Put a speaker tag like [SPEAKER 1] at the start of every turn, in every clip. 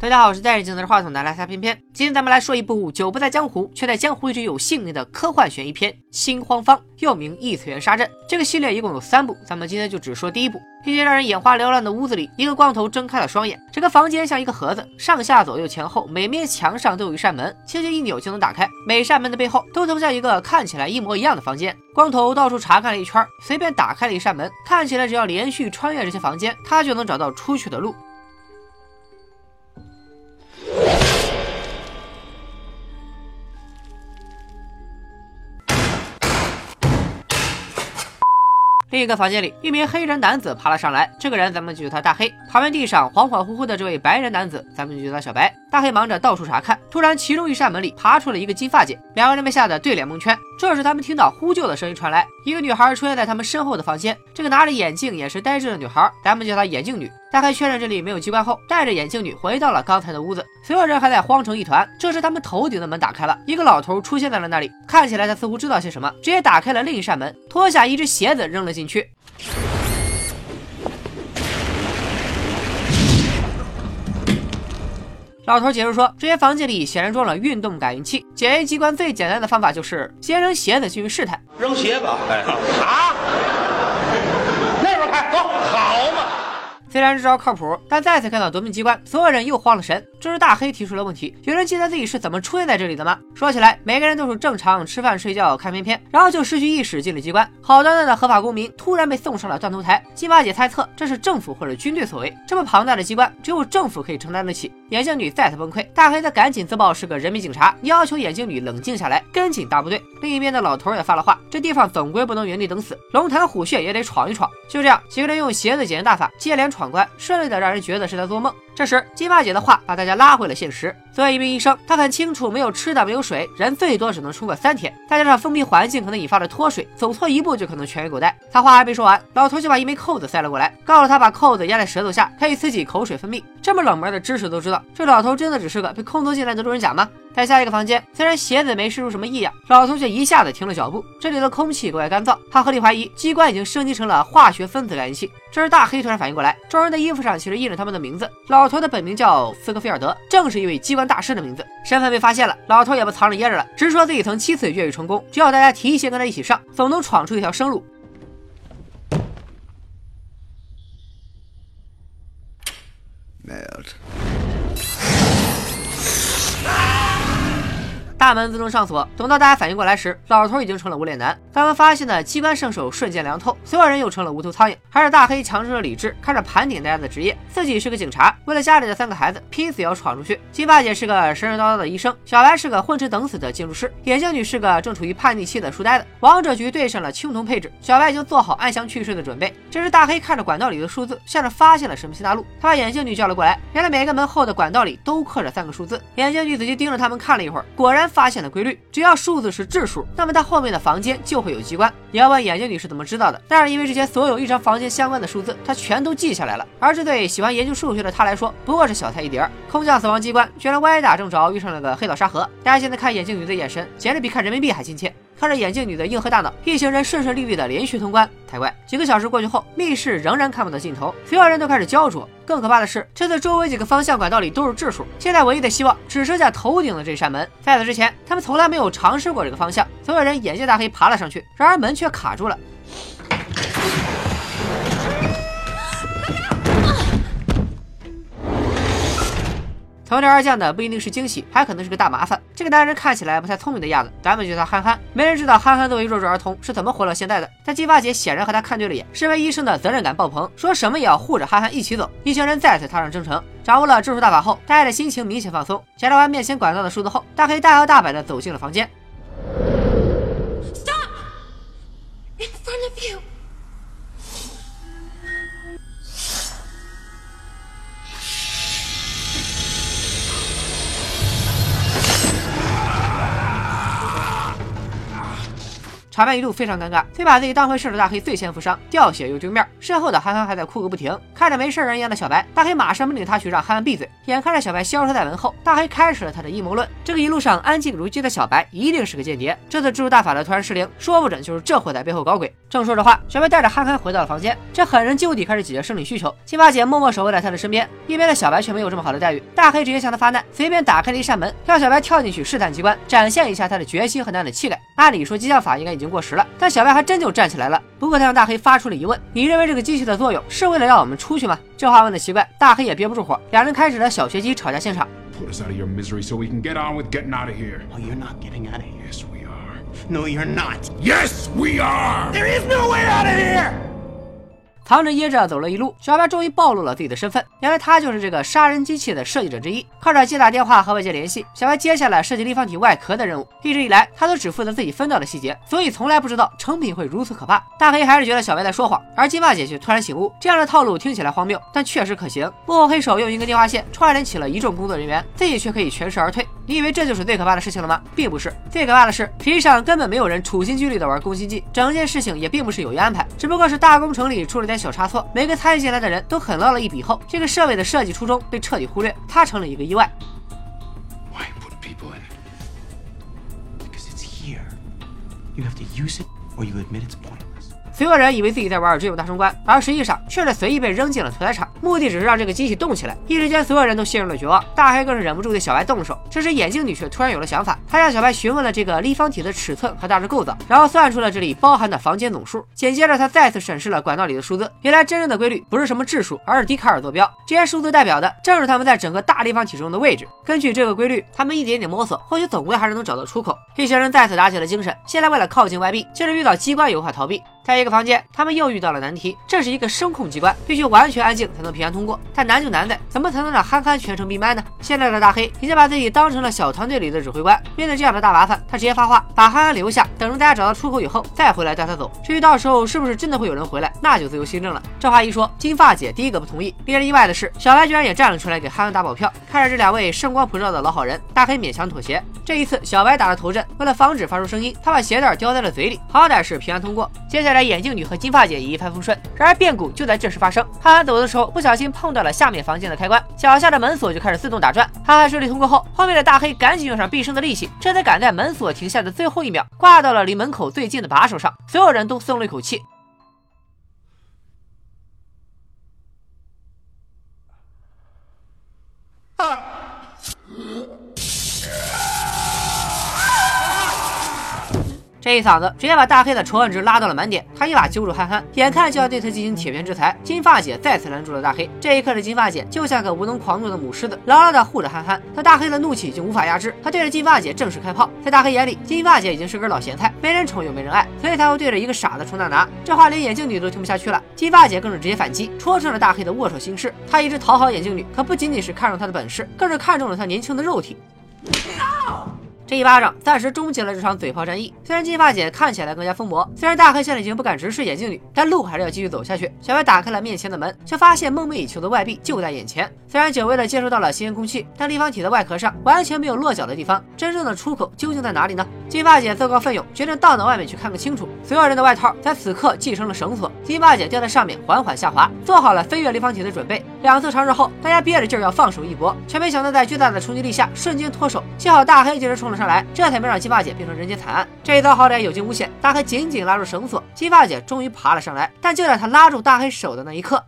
[SPEAKER 1] 大家好，我是戴着镜子的话筒的来撒偏偏。今天咱们来说一部久不在江湖，却在江湖一直有姓名的科幻悬疑片《心慌方》，又名异次元杀阵。这个系列一共有三部，咱们今天就只说第一部。一间让人眼花缭乱的屋子里，一个光头睁开了双眼，整个房间像一个盒子，上下左右前后每面墙上都有一扇门，轻轻一扭就能打开。每扇门的背后都投向一个看起来一模一样的房间。光头到处查看了一圈，随便打开了一扇门，看起来只要连续穿越这些房间，他就能找到出去的路。另一个房间里，一名黑人男子爬了上来。这个人咱们就叫他大黑。旁边地上恍恍惚惚的这位白人男子，咱们就叫他小白。大黑忙着到处查看，突然其中一扇门里爬出了一个金发姐，两个人被吓得对脸蒙圈。这时他们听到呼救的声音传来，一个女孩出现在他们身后的房间。这个拿着眼镜、眼神呆滞的女孩，咱们叫她眼镜女。大概确认这里没有机关后，带着眼镜女回到了刚才的屋子。所有人还在慌成一团。这时他们头顶的门打开了，一个老头出现在了那里。看起来他似乎知道些什么，直接打开了另一扇门，脱下一只鞋子扔了进去。老头解释说，这些房间里显然装了运动感应器，检验机关最简单的方法就是先扔鞋子进去试探。
[SPEAKER 2] 扔鞋吧，哎啊！那边开，走，好嘛！
[SPEAKER 1] 虽然这招靠谱，但再次看到夺命机关，所有人又慌了神。这时大黑提出了问题：有人记得自己是怎么出现在这里的吗？说起来，每个人都是正常吃饭、睡觉、看片片，然后就失去意识进了机关。好端端的合法公民突然被送上了断头台。金发姐猜测这是政府或者军队所为。这么庞大的机关，只有政府可以承担得起。眼镜女再次崩溃，大黑则赶紧自曝是个人民警察，要求眼镜女冷静下来，跟紧大部队。另一边的老头也发了话：这地方总归不能原地等死，龙潭虎穴也得闯一闯。就这样，几个人用鞋子检验大法接连闯闯关，顺利的让人觉得是在做梦。这时，金发姐的话把大家拉回了现实。作为一名医生，她很清楚，没有吃的，没有水，人最多只能撑过三天。再加上封闭环境可能引发的脱水，走错一步就可能全员狗带。她话还没说完，老头就把一枚扣子塞了过来，告诉他把扣子压在舌头下，可以刺激口水分泌。这么冷门的知识都知道，这老头真的只是个被空投进来的路人甲吗？在下一个房间，虽然鞋子没试出什么异样，老头却一下子停了脚步。这里的空气格外干燥，他合理怀疑机关已经升级成了化学分子感应器。这时大黑突然反应过来，众人的衣服上其实印着他们的名字。老老头的本名叫斯科菲尔德，正是一位机关大师的名字。身份被发现了，老头也不藏着掖着了，直说自己曾七次越狱成功，只要大家提携跟他一起上，总能闯出一条生路。大门自动上锁，等到大家反应过来时，老头已经成了无脸男。他们发现的机关圣手瞬间凉透，所有人又成了无头苍蝇。还是大黑强制了理智，开始盘点大家的职业。自己是个警察，为了家里的三个孩子，拼死也要闯出去。金发姐是个神神叨叨的医生，小白是个混吃等死的建筑师，眼镜女是个正处于叛逆期的书呆子。王者局对上了青铜配置，小白已经做好安详去世的准备。这时大黑看着管道里的数字，像是发现了什么新大陆。他把眼镜女叫了过来，原来每个门后的管道里都刻着三个数字。眼镜女仔细盯着他们看了一会儿，果然。发现的规律，只要数字是质数，那么它后面的房间就会有机关。你要问眼镜女是怎么知道的，但是因为这些所有异常房间相关的数字，她全都记下来了。而这对喜欢研究数学的她来说，不过是小菜一碟。空降死亡机关，居然歪打正着遇上了个黑岛沙盒。大家现在看眼镜女的眼神，简直比看人民币还亲切。看着眼镜女的硬核大脑，一行人顺顺利利的连续通关，才怪。几个小时过去后，密室仍然看不到尽头，所有人都开始焦灼。更可怕的是，这次周围几个方向管道里都是质数，现在唯一的希望只剩下头顶的这扇门。在此之前，他们从来没有尝试过这个方向。所有人眼见大黑爬了上去，然而门却卡住了。从天而降的不一定是惊喜，还可能是个大麻烦。这个男人看起来不太聪明的样子，咱们叫他憨憨。没人知道憨憨作为弱智儿童是怎么活到现在的。但金发姐显然和他看对了眼，身为医生的责任感爆棚，说什么也要护着憨憨一起走。一行人再次踏上征程，掌握了质数大法后，大家的心情明显放松。检查完面前管道的数字后，大黑大摇大摆地走进了房间。Stop! In front of you. 场面一度非常尴尬。非把自己当回事的大黑最先负伤，掉血又丢面，身后的憨憨还在哭个不停。看着没事人一样的小白，大黑马上命令他去让憨憨闭嘴。眼看着小白消失在门后，大黑开始了他的阴谋论：这个一路上安静如鸡的小白一定是个间谍。这次蜘蛛大法的突然失灵，说不准就是这货在背后搞鬼。正说着话，小白带着憨憨回到了房间，这狠人就地开始解决生理需求。金发姐默默守卫在他的身边，一边的小白却没有这么好的待遇。大黑直接向他发难，随便打开了一扇门，让小白跳进去试探机关，展现一下他的决心和男子气概。按理说激将法应该已经过时了，但小白还真就站起来了。不过他向大黑发出了疑问：你认为这个机器的作用是为了让我们出去吗？这话问的奇怪，大黑也憋不住火，两人开始了小学鸡吵架现场。
[SPEAKER 3] Put us out of your misery so we can get on with getting out of here.
[SPEAKER 4] Oh, you're not getting out of here.
[SPEAKER 3] Yes, we are.
[SPEAKER 4] No, you're not.
[SPEAKER 3] Yes, we are!
[SPEAKER 4] There is no way out of here!
[SPEAKER 1] 藏着掖着走了一路，小白终于暴露了自己的身份。原来他就是这个杀人机器的设计者之一。靠着接打电话和外界联系，小白接下了设计立方体外壳的任务。一直以来，他都只负责自己分到的细节，所以从来不知道成品会如此可怕。大黑还是觉得小白在说谎，而金发姐却突然醒悟。这样的套路听起来荒谬，但确实可行。幕后黑手用一根电话线串联起了一众工作人员，自己却可以全身而退。你以为这就是最可怕的事情了吗？并不是，最可怕的是，实际上根本没有人处心积虑的玩攻心计，整件事情也并不是有意安排，只不过是大工程里出了点小差错。每个参与进来的人都狠捞了一笔后，这个设备的设计初衷被彻底忽略，它成了一个意外。
[SPEAKER 3] Why put people in?
[SPEAKER 4] Because it's here. You have to use it, or you admit it's point.
[SPEAKER 1] 所有人以为自己在玩只有大冲关，而实际上却是随意被扔进了屠宰场，目的只是让这个机器动起来。一时间，所有人都陷入了绝望，大黑更是忍不住对小白动手。这时，眼镜女却突然有了想法，她向小白询问了这个立方体的尺寸和大致构造，然后算出了这里包含的房间总数。紧接着，她再次审视了管道里的数字，原来真正的规律不是什么质数，而是笛卡尔坐标。这些数字代表的正是他们在整个大立方体中的位置。根据这个规律，他们一点点摸索，或许总归还是能找到出口。一行人再次打起了精神，现在为了靠近外壁，就是遇到机关也无法逃避。在一个房间，他们又遇到了难题。这是一个声控机关，必须完全安静才能平安通过。但难就难在，怎么才能让憨憨全程闭麦呢？现在的大黑已经把自己当成了小团队里的指挥官，面对这样的大麻烦，他直接发话，把憨憨留下，等着大家找到出口以后再回来带他走。至于到时候是不是真的会有人回来，那就自由心证了。这话一说，金发姐第一个不同意。令人意外的是，小白居然也站了出来给憨憨打保票。看着这两位圣光普照的老好人，大黑勉强妥协。这一次，小白打了头阵，为了防止发出声音，他把鞋带叼在了嘴里，好歹是平安通过。接下来，眼镜女和金发姐也一帆风顺。然而变故就在这时发生，憨憨走的时候不小心碰到了下面房间的开关，脚下的门锁就开始自动打转。憨憨顺利通过后，后面的大黑赶紧用上毕生的力气，这才赶在门锁停下的最后一秒，挂到了离门口最近的把手上。所有人都松了一口气。这一嗓子直接把大黑的仇恨值拉到了满点，他一把揪住憨憨，眼看就要对他进行铁拳制裁。金发姐再次拦住了大黑。这一刻的金发姐就像个无能狂怒的母狮子，牢牢地护着憨憨。但大黑的怒气已经无法压制，他对着金发姐正式开炮。在大黑眼里，金发姐已经是根老咸菜，没人宠又没人爱，所以才会对着一个傻子冲大拿。这话连眼镜女都听不下去了，金发姐更是直接反击，戳穿了大黑的握手心事。她一直讨好眼镜女，可不仅仅是看中她的本事，更是看中了她年轻的肉体。这一巴掌暂时终结了这场嘴炮战役。虽然金发姐看起来更加疯魔，虽然大黑现在已经不敢直视眼镜女，但路还是要继续走下去。小白打开了面前的门，却发现梦寐以求的外壁就在眼前。虽然久违的接触到了新鲜空气，但立方体的外壳上完全没有落脚的地方。真正的出口究竟在哪里呢？金发姐自告奋勇，决定荡到外面去看个清楚。所有人的外套在此刻系成了绳索，金发姐吊在上面缓缓下滑，做好了飞越立方体的准备。两次尝试后，大家憋着劲儿要放手一搏，却没想到在巨大的冲击力下瞬间脱手。幸好大黑及时冲了上来，这才没让金发姐变成人间惨案。这一遭好歹有惊无险，大黑紧紧拉住绳索，金发姐终于爬了上来。但就在她拉住大黑手的那一刻，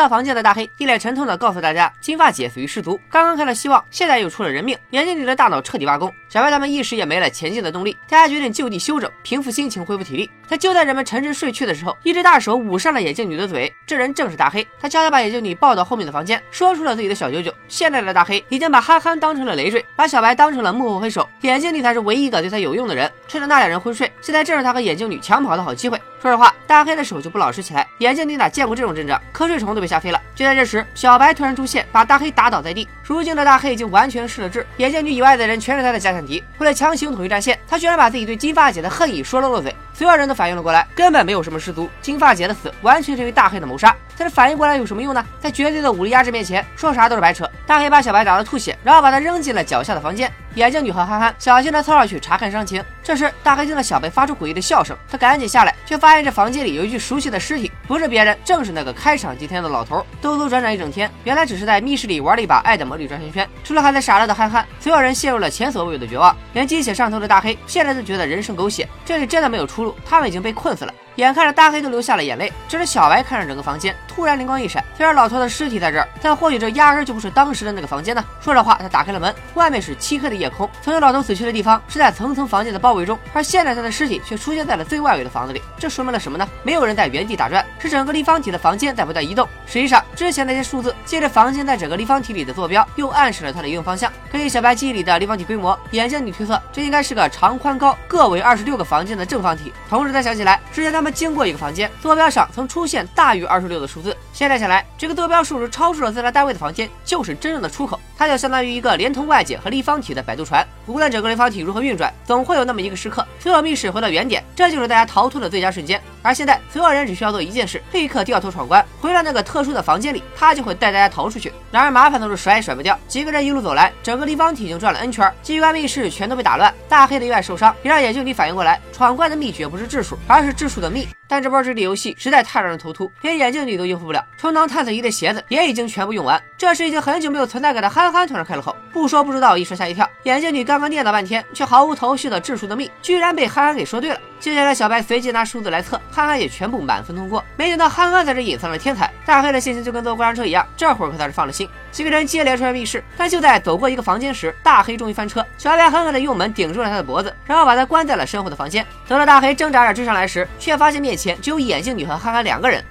[SPEAKER 1] 到房间的大黑一脸沉痛的告诉大家，金发姐死于失足，刚刚看到希望，现在又出了人命，眼睛里的大脑彻底挖空。小白他们一时也没了前进的动力，大家决定就地休整，平复心情，恢复体力。可就在人们沉沉睡去的时候，一只大手捂上了眼镜女的嘴，这人正是大黑。他悄悄把眼镜女抱到后面的房间，说出了自己的小九九。现在的大黑已经把憨憨当成了累赘，把小白当成了幕后黑手，眼镜女才是唯一一个对他有用的人。趁着那两人昏睡，现在正是他和眼镜女抢跑的好机会。说实话，大黑的手就不老实起来，眼镜女哪见过这种阵仗，瞌睡虫都被吓飞了。就在这时，小白突然出现，把大黑打倒在地。如今的大黑已经完全失了智，眼镜女以外的人全是他的假想敌。为了强行统一战线，他居然把自己对金发姐的恨意说了漏嘴。所有人都反应了过来，根本没有什么失足，金发姐的死完全是因为大黑的谋杀。但是反应过来有什么用呢？在绝对的武力压制面前，说啥都是白扯。大黑把小白打得吐血，然后把他扔进了脚下的房间。眼镜女和憨憨小心地凑上去查看伤情。这时，大黑听到小白发出诡异的笑声，他赶紧下来，却发现这房间里有一具熟悉的尸体，不是别人，正是那个开场祭天的老头。兜兜转转一整天，原来只是在密室里玩了一把爱的魔力转圈圈。除了还在傻乐的憨憨，所有人陷入了前所未有的绝望。连鸡血上头的大黑，现在都觉得人生狗血，这里真的没有出路，他们已经被困死了。眼看着大黑都流下了眼泪，这时小白看着整个房间，突然灵光一闪。虽然老头的尸体在这儿，但或许这压根就不是当时的那个房间呢。说着话，他打开了门，外面是漆黑的夜空。曾经老头死去的地方是在层层房间的包围中，而现在他的尸体却出现在了最外围的房子里。这说明了什么呢？没有人在原地打转，是整个立方体的房间在不断移动。实际上，之前那些数字借着房间在整个立方体里的坐标，又暗示了它的移动方向。根据小白记忆里的立方体规模，眼镜女推测这应该是个长宽高各为二十六个房间的正方体。同时，他想起来之前他们经过一个房间。坐标上曾出现大于二十六的数字，现在想来，这个坐标数值超出了自然单位的房间就是真正的出口，它就相当于一个连通外界和立方体的摆渡船。无论整个立方体如何运转，总会有那么一个时刻，所有密室回到原点，这就是大家逃脱的最佳瞬间。而现在，所有人只需要做一件事，立刻掉头闯关，回到那个特殊的房间里，他就会带大家逃出去。然而麻烦都是甩也甩不掉，几个人一路走来，整个立方体已经转了 N 圈，机关密室全都被打乱。大黑的意外受伤，也让眼镜女反应过来，闯关的秘诀不是质数，而是质数的密。但这波智力游戏实在太让人头秃，连眼镜女都应付不了。充当探测仪的鞋子也已经全部用完。这时已经很久没有存在感的憨憨突然开了口，不说不知道，一说吓一跳。眼镜女刚刚念叨半天，却毫无头绪的质数的命，居然被憨憨给说对了。接下来小白随即拿数字来测，憨憨也全部满分通过。没想到憨憨在这隐藏了天才，大黑的心情就跟坐过山车一样，这会儿可算是放了心。几个人接连出现密室，但就在走过一个房间时，大黑终于翻车。小白狠狠的用门顶住了他的脖子，然后把他关在了身后的房间。等到大黑挣扎着追上来时，却发现面前前只有眼镜女和憨憨两个人。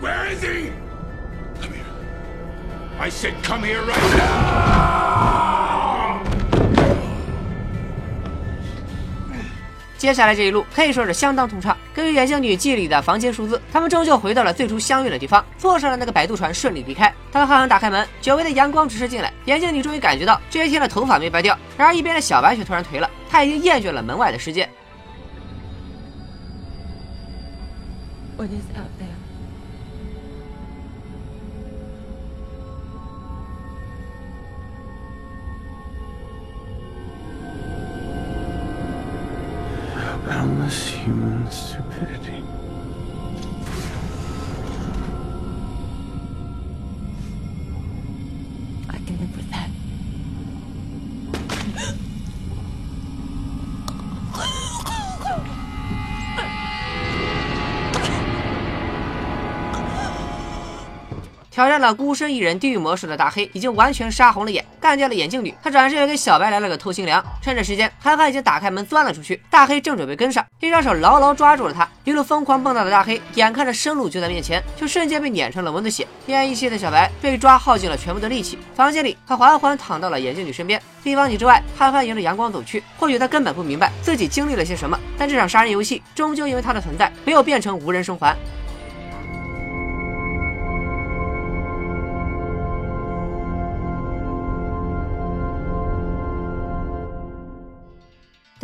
[SPEAKER 3] Where is he? Come here. I said come here right now!
[SPEAKER 1] 接下来这一路可以说是相当通畅。根据眼镜女记忆里的房间数字，他们终究回到了最初相遇的地方，坐上了那个摆渡船，顺利离开。当憨憨打开门，久违的阳光直射进来，眼镜女终于感觉到这些天的头发没白掉。然而一边的小白却突然颓了，他已经厌倦了门外的世界。
[SPEAKER 5] What is out there?
[SPEAKER 4] Boundless human stupidity.
[SPEAKER 1] 挑战了孤身一人地狱模式的大黑已经完全杀红了眼，干掉了眼镜女。他转身又给小白来了个透心凉。趁着时间，憨憨已经打开门钻了出去，大黑正准备跟上，一双手牢牢抓住了他。一路疯狂蹦跶的大黑，眼看着生路就在面前，就瞬间被碾成了蚊子血。奄奄一息的小白被抓耗尽了全部的力气。房间里，他缓缓躺到了眼镜女身边。立方体之外，憨憨迎着阳光走去。或许他根本不明白自己经历了些什么，但这场杀人游戏终究因为他的存在，没有变成无人生还。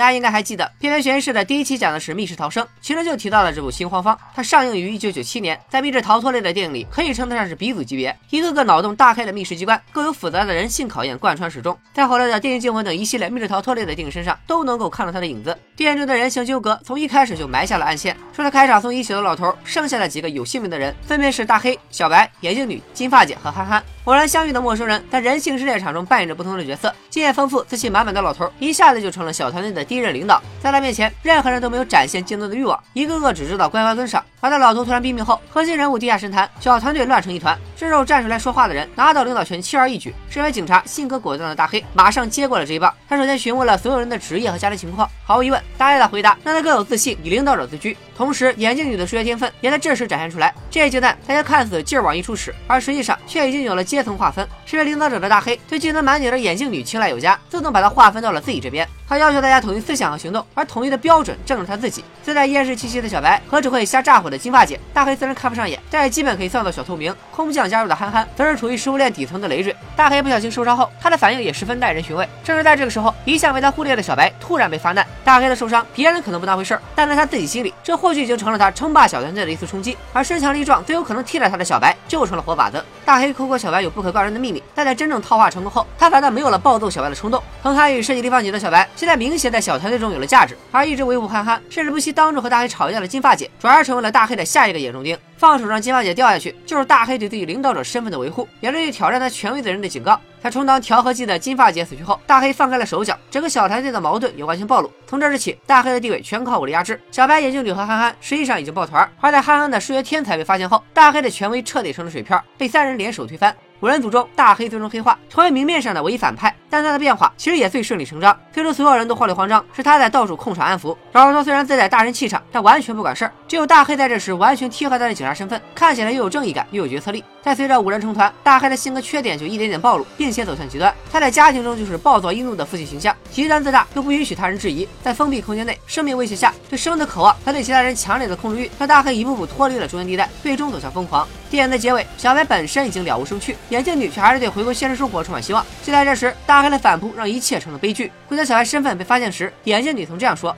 [SPEAKER 1] 大家应该还记得，片片悬疑室的第一期讲的是密室逃生，其中就提到了这部《新荒方》，它上映于一九九七年，在密室逃脱类的电影里可以称得上是鼻祖级别，一个个脑洞大开的密室机关，更有复杂的人性考验贯穿始终，在后来的《电影惊魂》等一系列密室逃脱类的电影身上都能够看到它的影子。电影中的人性纠葛从一开始就埋下了暗线。除了开场送一血的老头，剩下的几个有姓名的人分别是大黑、小白、眼镜女、金发姐和憨憨。偶然相遇的陌生人，在人性试炼场中扮演着不同的角色。经验丰富、自信满满的老头，一下子就成了小团队的第一任领导。在他面前，任何人都没有展现竞争的欲望，一个个只知道乖乖跟上。而在老头突然毙命后，核心人物地下神坛，小团队乱成一团。这时候站出来说话的人，拿到领导权轻而易举。身为警察、性格果断的大黑，马上接过了这一棒。他首先询问了所有人的职业和家庭情况。毫无疑问，大黑的回答让他更有自信，以领导者自居。同时眼镜女的数学天分也在这时展现出来。这一阶段，大家看似劲儿往一处使，而实际上却已经有了阶层划分。身为领导者的大黑对技能满点的眼镜女青睐有加，自动把她划分到了自己这边。他要求大家统一思想和行动，而统一的标准正是他自己。自带厌世气息的小白和只会瞎炸火的金发姐，大黑自然看不上眼，但也基本可以算作小透明。空降加入的憨憨则是处于食物链底层的累赘。大黑不小心受伤后，他的反应也十分耐人寻味。正是在这个时候，一向被他忽略的小白突然被发难。大黑的受伤，别人可能不当回事儿，但在他自己心里，这或许已经成了他称霸小团队的一次冲击。而身强力壮、最有可能替代他的小白，就成了活靶子。大黑扣过小白有不可告人的秘密，但在真正套话成功后，他反倒没有了暴揍小白的冲动。曾参与设计立方体的小白，现在明显在小团队中有了价值，而一直维护憨憨，甚至不惜当众和大黑吵架的金发姐，转而成为了大黑的下一个眼中钉。放手让金发姐掉下去，就是大黑对自己领导者身份的维护，也是对挑战他权威的人的警告。在充当调和剂的金发姐死去后，大黑放开了手脚，整个小团队的矛盾也完全暴露。从这日起，大黑的地位全靠武力压制。小白、眼镜女和憨憨实际上已经抱团，而在憨憨的数学天才被发现后，大黑的权威彻底成了水漂，被三人联手推翻。五人组中，大黑最终黑化，成为明面上的唯一反派，但他的变化其实也最顺理成章。最初所有人都慌里慌张，是他在到处控场安抚。饶儿说虽然自带大人气场，但完全不管事儿。只有大黑在这时完全贴合他的警察身份，看起来又有正义感，又有决策力。但随着五人成团，大黑的性格缺点就一点点暴露，并且走向极端。他在家庭中就是暴躁易怒的父亲形象，极端自大又不允许他人质疑。在封闭空间内，生命威胁下，对生的渴望和对其他人强烈的控制欲，让大黑一步步脱离了中间地带，最终走向疯狂。电影的结尾，小白本身已经了无生趣，眼镜女却还是对回归现实生活充满希望。就在这时，大黑的反扑让一切成了悲剧。就在小孩身份被发现时，眼镜女曾这样说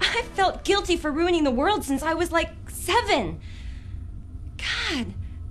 [SPEAKER 5] ：“I felt guilty for ruining the world since I was like seven. God,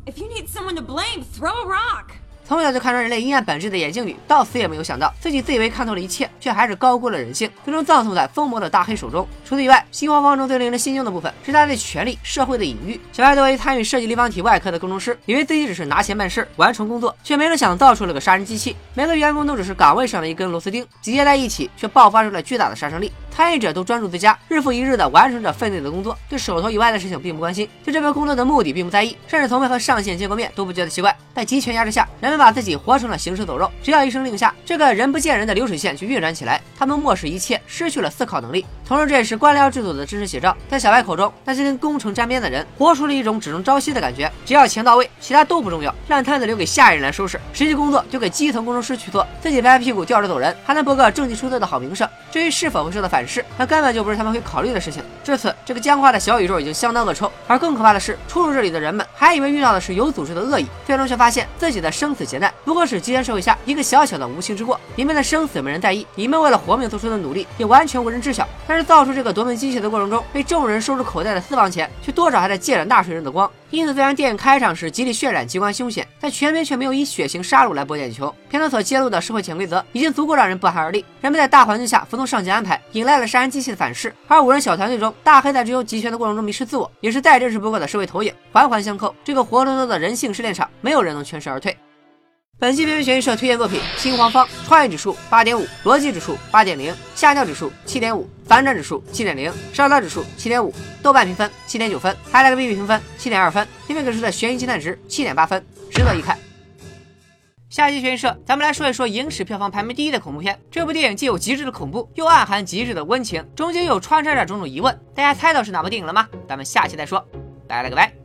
[SPEAKER 5] if you need someone to blame, throw a rock.”
[SPEAKER 1] 从小就看穿人类阴暗本质的眼镜女，到死也没有想到自己自以为看透了一切，却还是高估了人性，最终葬送在疯魔的大黑手中。除此以外，新花方中最令人心惊的部分是他对权力、社会的隐喻。小白作为参与设计立方体外壳的工程师，以为自己只是拿钱办事、完成工作，却没成想造出了个杀人机器。每个员工都只是岗位上的一根螺丝钉，集结在一起却爆发出了巨大的杀伤力。参与者都专注自家，日复一日的完成着分内的工作，对手头以外的事情并不关心，对这份工作的目的并不在意，甚至从未和上线见过面都不觉得奇怪。在集权压制下，人们把自己活成了行尸走肉，只要一声令下，这个人不见人的流水线就运转起来。他们漠视一切，失去了思考能力。同时，这也是官僚制度的真实写照。在小白口中，那些跟工程沾边的人，活出了一种只能朝夕的感觉，只要钱到位，其他都不重要，烂摊子留给下一人来收拾，实际工作就给基层工程师去做，自己拍拍屁股吊着走人，还能博个政绩出色的好名声。至于是否会受到反噬，那根本就不是他们会考虑的事情。至此，这个僵化的小宇宙已经相当恶臭。而更可怕的是，出入这里的人们还以为遇到的是有组织的恶意，最终却发现自己的生死劫难不过是极权社会下一个小小的无心之过。你们的生死没人在意，你们为了活命做出的努力也完全无人知晓。但是造出这个夺命机器的过程中，被众人收入口袋的私房钱，却多少还在借着纳税人的光。因此，虽然电影开场时极力渲染机关凶险，但全片却没有以血腥杀戮来博眼球。片中所揭露的社会潜规则已经足够让人不寒而栗。人们在大环境下服从上级安排，引来了杀人机器的反噬。而五人小团队中，大黑在追求集权的过程中迷失自我，也是再真实不过的社会投影，环环相扣。这个活脱脱的人性试炼场，没有人能全身而退。本期片片悬疑社推荐作品《新黄方》，创意指数八点五，逻辑指数八点零，下降指数七点五，反转指数七点零，烧脑指数七点五，豆瓣评分七点九分，还来个 B B 评分七点二分，片片给出的悬疑鸡蛋值七点八分，值得一看。下期悬疑社，咱们来说一说影史票房排名第一的恐怖片。这部电影既有极致的恐怖，又暗含极致的温情，中间又穿插着种种疑问。大家猜到是哪部电影了吗？咱们下期再说。拜了个拜。